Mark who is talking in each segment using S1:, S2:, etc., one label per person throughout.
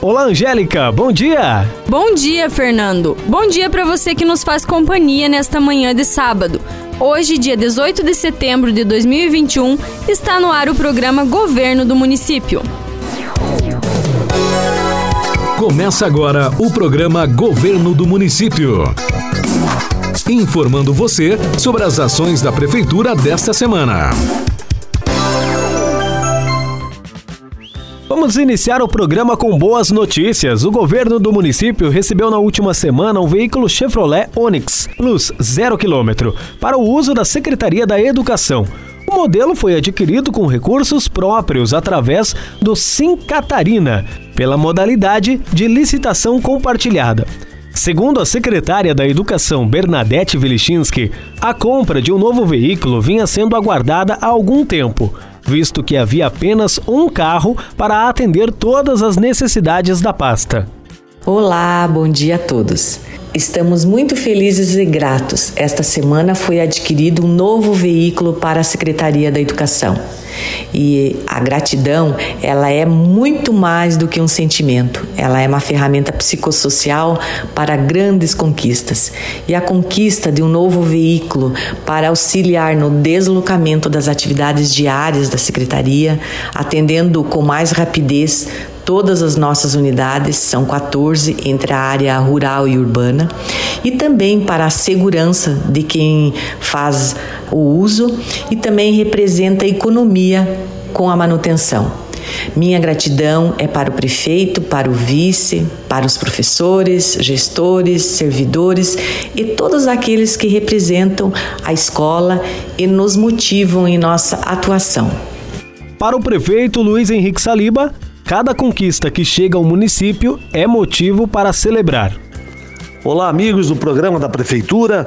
S1: Olá, Angélica, bom dia!
S2: Bom dia, Fernando. Bom dia para você que nos faz companhia nesta manhã de sábado. Hoje, dia 18 de setembro de 2021, está no ar o programa Governo do Município.
S3: Começa agora o programa Governo do Município. Informando você sobre as ações da Prefeitura desta semana.
S1: Vamos iniciar o programa com boas notícias. O governo do município recebeu na última semana um veículo Chevrolet Onix Plus 0 km para o uso da Secretaria da Educação. O modelo foi adquirido com recursos próprios através do Sim Catarina, pela modalidade de licitação compartilhada. Segundo a secretária da Educação Bernadette Vilichinski, a compra de um novo veículo vinha sendo aguardada há algum tempo visto que havia apenas um carro para atender todas as necessidades da pasta.
S4: Olá, bom dia a todos. Estamos muito felizes e gratos. Esta semana foi adquirido um novo veículo para a Secretaria da Educação. E a gratidão, ela é muito mais do que um sentimento. Ela é uma ferramenta psicossocial para grandes conquistas. E a conquista de um novo veículo para auxiliar no deslocamento das atividades diárias da secretaria, atendendo com mais rapidez todas as nossas unidades, são 14 entre a área rural e urbana, e também para a segurança de quem faz o uso e também representa a economia com a manutenção. Minha gratidão é para o prefeito, para o vice, para os professores, gestores, servidores e todos aqueles que representam a escola e nos motivam em nossa atuação.
S1: Para o prefeito Luiz Henrique Saliba, Cada conquista que chega ao município é motivo para celebrar.
S5: Olá, amigos do programa da Prefeitura.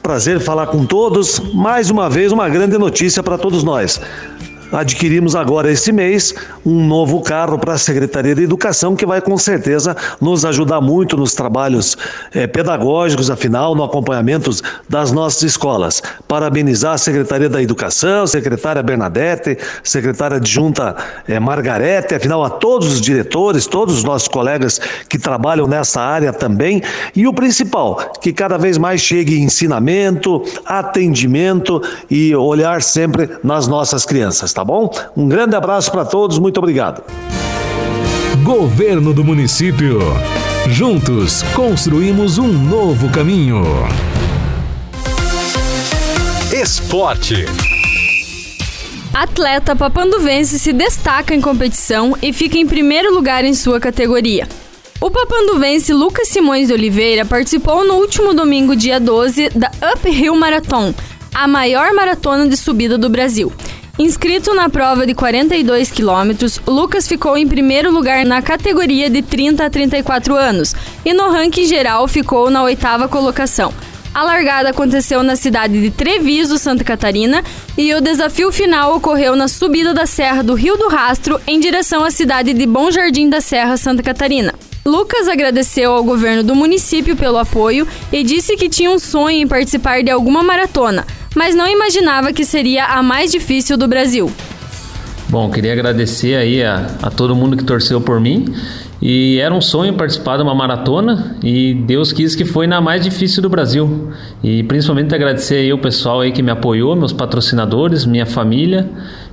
S5: Prazer falar com todos. Mais uma vez, uma grande notícia para todos nós adquirimos agora este mês um novo carro para a Secretaria de Educação que vai com certeza nos ajudar muito nos trabalhos eh, pedagógicos, afinal, no acompanhamento das nossas escolas. Parabenizar a Secretaria da Educação, secretária Bernadette, secretária adjunta eh, Margarete, afinal, a todos os diretores, todos os nossos colegas que trabalham nessa área também. E o principal, que cada vez mais chegue ensinamento, atendimento e olhar sempre nas nossas crianças, tá? Tá bom? Um grande abraço para todos, muito obrigado.
S3: Governo do Município. Juntos construímos um novo caminho. Esporte.
S2: Atleta papanduvense se destaca em competição e fica em primeiro lugar em sua categoria. O papanduvense Lucas Simões de Oliveira participou no último domingo, dia 12, da Uphill Marathon, a maior maratona de subida do Brasil. Inscrito na prova de 42 quilômetros, Lucas ficou em primeiro lugar na categoria de 30 a 34 anos e no ranking geral ficou na oitava colocação. A largada aconteceu na cidade de Treviso, Santa Catarina, e o desafio final ocorreu na subida da Serra do Rio do Rastro em direção à cidade de Bom Jardim da Serra, Santa Catarina. Lucas agradeceu ao governo do município pelo apoio e disse que tinha um sonho em participar de alguma maratona, mas não imaginava que seria a mais difícil do Brasil.
S6: Bom, queria agradecer aí a, a todo mundo que torceu por mim. E era um sonho participar de uma maratona e Deus quis que foi na mais difícil do Brasil. E principalmente agradecer aí o pessoal aí que me apoiou, meus patrocinadores, minha família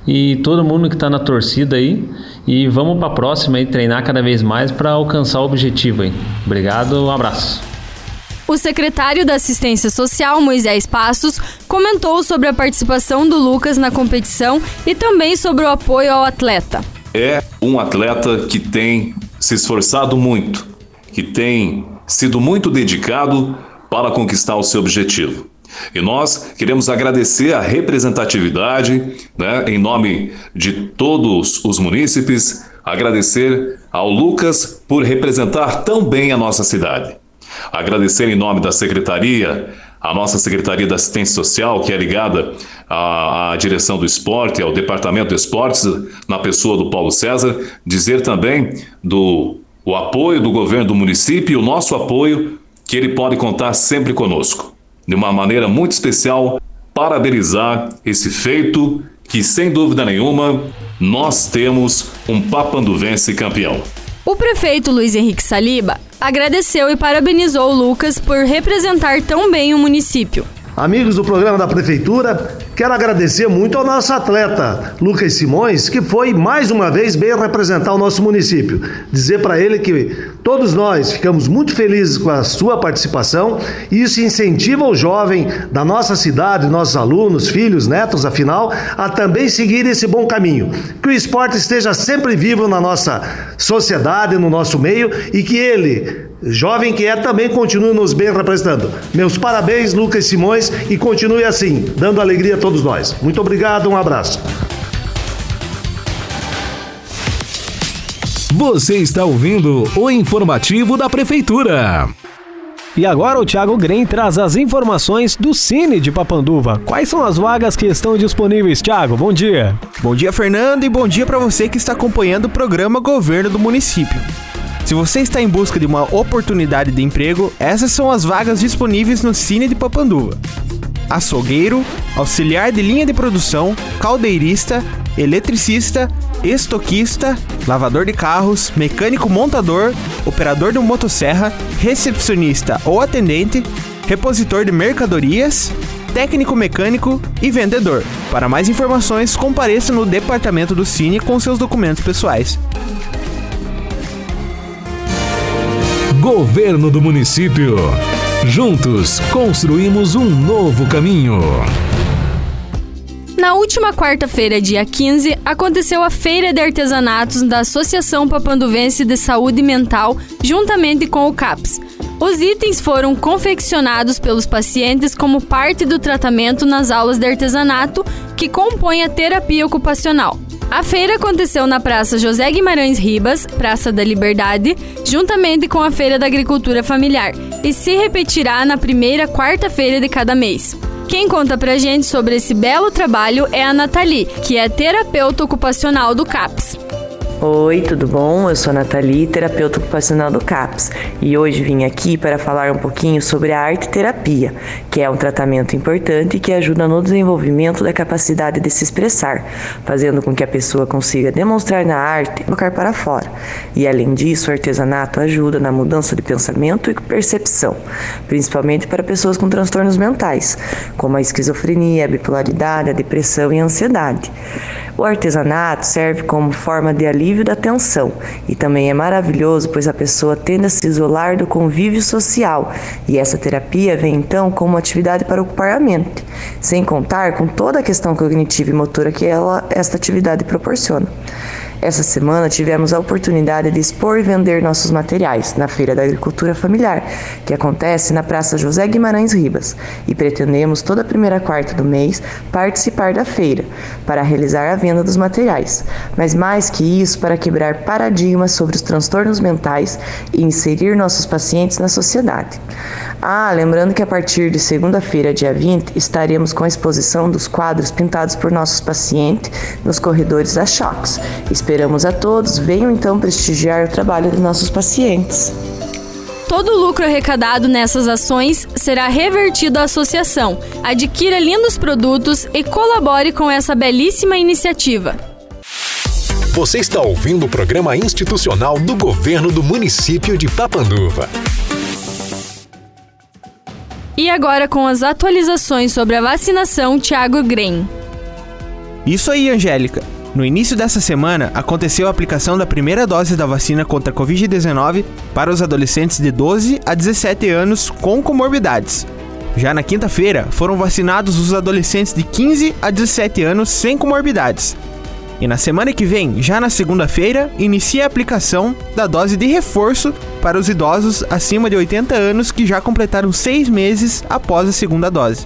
S6: e todo mundo que está na torcida aí. E vamos para a próxima e treinar cada vez mais para alcançar o objetivo aí. Obrigado, um abraço.
S2: O secretário da Assistência Social, Moisés Passos, comentou sobre a participação do Lucas na competição e também sobre o apoio ao atleta.
S7: É um atleta que tem se esforçado muito, que tem sido muito dedicado para conquistar o seu objetivo. E nós queremos agradecer a representatividade, né, em nome de todos os munícipes, agradecer ao Lucas por representar tão bem a nossa cidade. Agradecer em nome da secretaria, a nossa Secretaria da Assistência Social, que é ligada à, à, direção do esporte, ao Departamento de Esportes, na pessoa do Paulo César, dizer também do o apoio do governo do município e o nosso apoio, que ele pode contar sempre conosco. De uma maneira muito especial, parabenizar esse feito que, sem dúvida nenhuma, nós temos um papanduvense campeão.
S2: O prefeito Luiz Henrique Saliba agradeceu e parabenizou o Lucas por representar tão bem o município.
S5: Amigos do programa da Prefeitura, quero agradecer muito ao nosso atleta Lucas Simões, que foi mais uma vez bem representar o nosso município. Dizer para ele que todos nós ficamos muito felizes com a sua participação e isso incentiva o jovem da nossa cidade, nossos alunos, filhos, netos, afinal, a também seguir esse bom caminho. Que o esporte esteja sempre vivo na nossa sociedade, no nosso meio e que ele Jovem que é também continue nos bem representando. Meus parabéns, Lucas Simões, e continue assim, dando alegria a todos nós. Muito obrigado, um abraço.
S3: Você está ouvindo o informativo da Prefeitura.
S1: E agora o Thiago Grem traz as informações do Cine de Papanduva. Quais são as vagas que estão disponíveis, Thiago? Bom dia.
S8: Bom dia, Fernando, e bom dia para você que está acompanhando o programa Governo do Município. Se você está em busca de uma oportunidade de emprego, essas são as vagas disponíveis no Cine de Papanduva. Açougueiro, auxiliar de linha de produção, caldeirista, eletricista, estoquista, lavador de carros, mecânico montador, operador de motosserra, recepcionista ou atendente, repositor de mercadorias, técnico mecânico e vendedor. Para mais informações, compareça no departamento do Cine com seus documentos pessoais.
S3: Governo do Município. Juntos construímos um novo caminho.
S2: Na última quarta-feira, dia 15, aconteceu a Feira de Artesanatos da Associação Papanduvense de Saúde Mental, juntamente com o CAPS. Os itens foram confeccionados pelos pacientes como parte do tratamento nas aulas de artesanato que compõem a terapia ocupacional. A feira aconteceu na Praça José Guimarães Ribas, Praça da Liberdade, juntamente com a Feira da Agricultura Familiar, e se repetirá na primeira quarta-feira de cada mês. Quem conta pra gente sobre esse belo trabalho é a Nathalie, que é terapeuta ocupacional do CAPS.
S9: Oi, tudo bom? Eu sou a Nathalie, terapeuta ocupacional do CAPS, e hoje vim aqui para falar um pouquinho sobre a arte terapia, que é um tratamento importante que ajuda no desenvolvimento da capacidade de se expressar, fazendo com que a pessoa consiga demonstrar na arte e colocar para fora. E além disso, o artesanato ajuda na mudança de pensamento e percepção, principalmente para pessoas com transtornos mentais, como a esquizofrenia, a bipolaridade, a depressão e a ansiedade. O artesanato serve como forma de alívio da tensão e também é maravilhoso, pois a pessoa tende a se isolar do convívio social e essa terapia vem então como atividade para ocupar a mente, sem contar com toda a questão cognitiva e motora que ela, esta atividade proporciona. Essa semana tivemos a oportunidade de expor e vender nossos materiais na Feira da Agricultura Familiar, que acontece na Praça José Guimarães Ribas, e pretendemos toda a primeira quarta do mês participar da feira para realizar a venda dos materiais. Mas mais que isso, para quebrar paradigmas sobre os transtornos mentais e inserir nossos pacientes na sociedade. Ah, lembrando que a partir de segunda-feira, dia 20, estaremos com a exposição dos quadros pintados por nossos pacientes nos corredores da Chox. Esperamos a todos, venham então prestigiar o trabalho de nossos pacientes.
S2: Todo o lucro arrecadado nessas ações será revertido à associação. Adquira lindos produtos e colabore com essa belíssima iniciativa.
S3: Você está ouvindo o programa institucional do governo do município de Papanduva.
S2: E agora com as atualizações sobre a vacinação, Thiago Grem.
S8: Isso aí, Angélica. No início dessa semana, aconteceu a aplicação da primeira dose da vacina contra a Covid-19 para os adolescentes de 12 a 17 anos com comorbidades. Já na quinta-feira, foram vacinados os adolescentes de 15 a 17 anos sem comorbidades. E na semana que vem, já na segunda-feira, inicia a aplicação da dose de reforço para os idosos acima de 80 anos que já completaram seis meses após a segunda dose.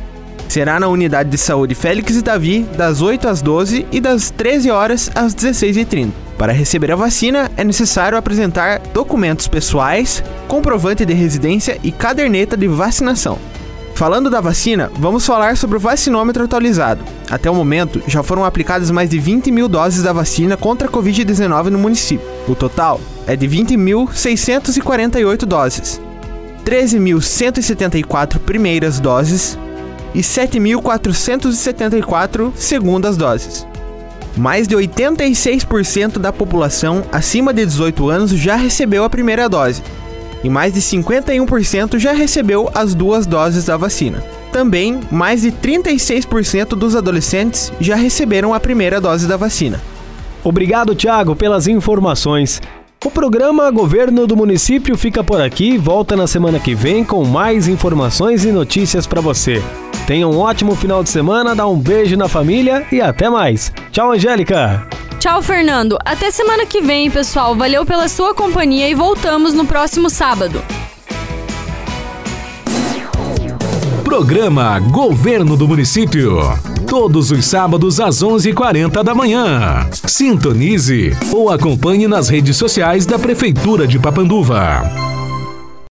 S8: Será na unidade de saúde Félix e Davi, das 8 às 12 e das 13 horas às 16h30. Para receber a vacina, é necessário apresentar documentos pessoais, comprovante de residência e caderneta de vacinação. Falando da vacina, vamos falar sobre o vacinômetro atualizado. Até o momento, já foram aplicadas mais de 20 mil doses da vacina contra a Covid-19 no município. O total é de 20.648 doses. 13.174 primeiras doses e 7.474 segundas doses. mais de 86% da população acima de 18 anos já recebeu a primeira dose e mais de 51% já recebeu as duas doses da vacina. Também, mais de 36% dos adolescentes já receberam a primeira dose da vacina.
S1: Obrigado, Tiago, pelas informações. O programa Governo do Município fica por aqui e volta na semana que vem com mais informações e notícias para você. Tenha um ótimo final de semana, dá um beijo na família e até mais. Tchau, Angélica!
S2: Tchau, Fernando. Até semana que vem, pessoal. Valeu pela sua companhia e voltamos no próximo sábado.
S3: Programa Governo do Município. Todos os sábados às 11h40 da manhã. Sintonize ou acompanhe nas redes sociais da Prefeitura de Papanduva.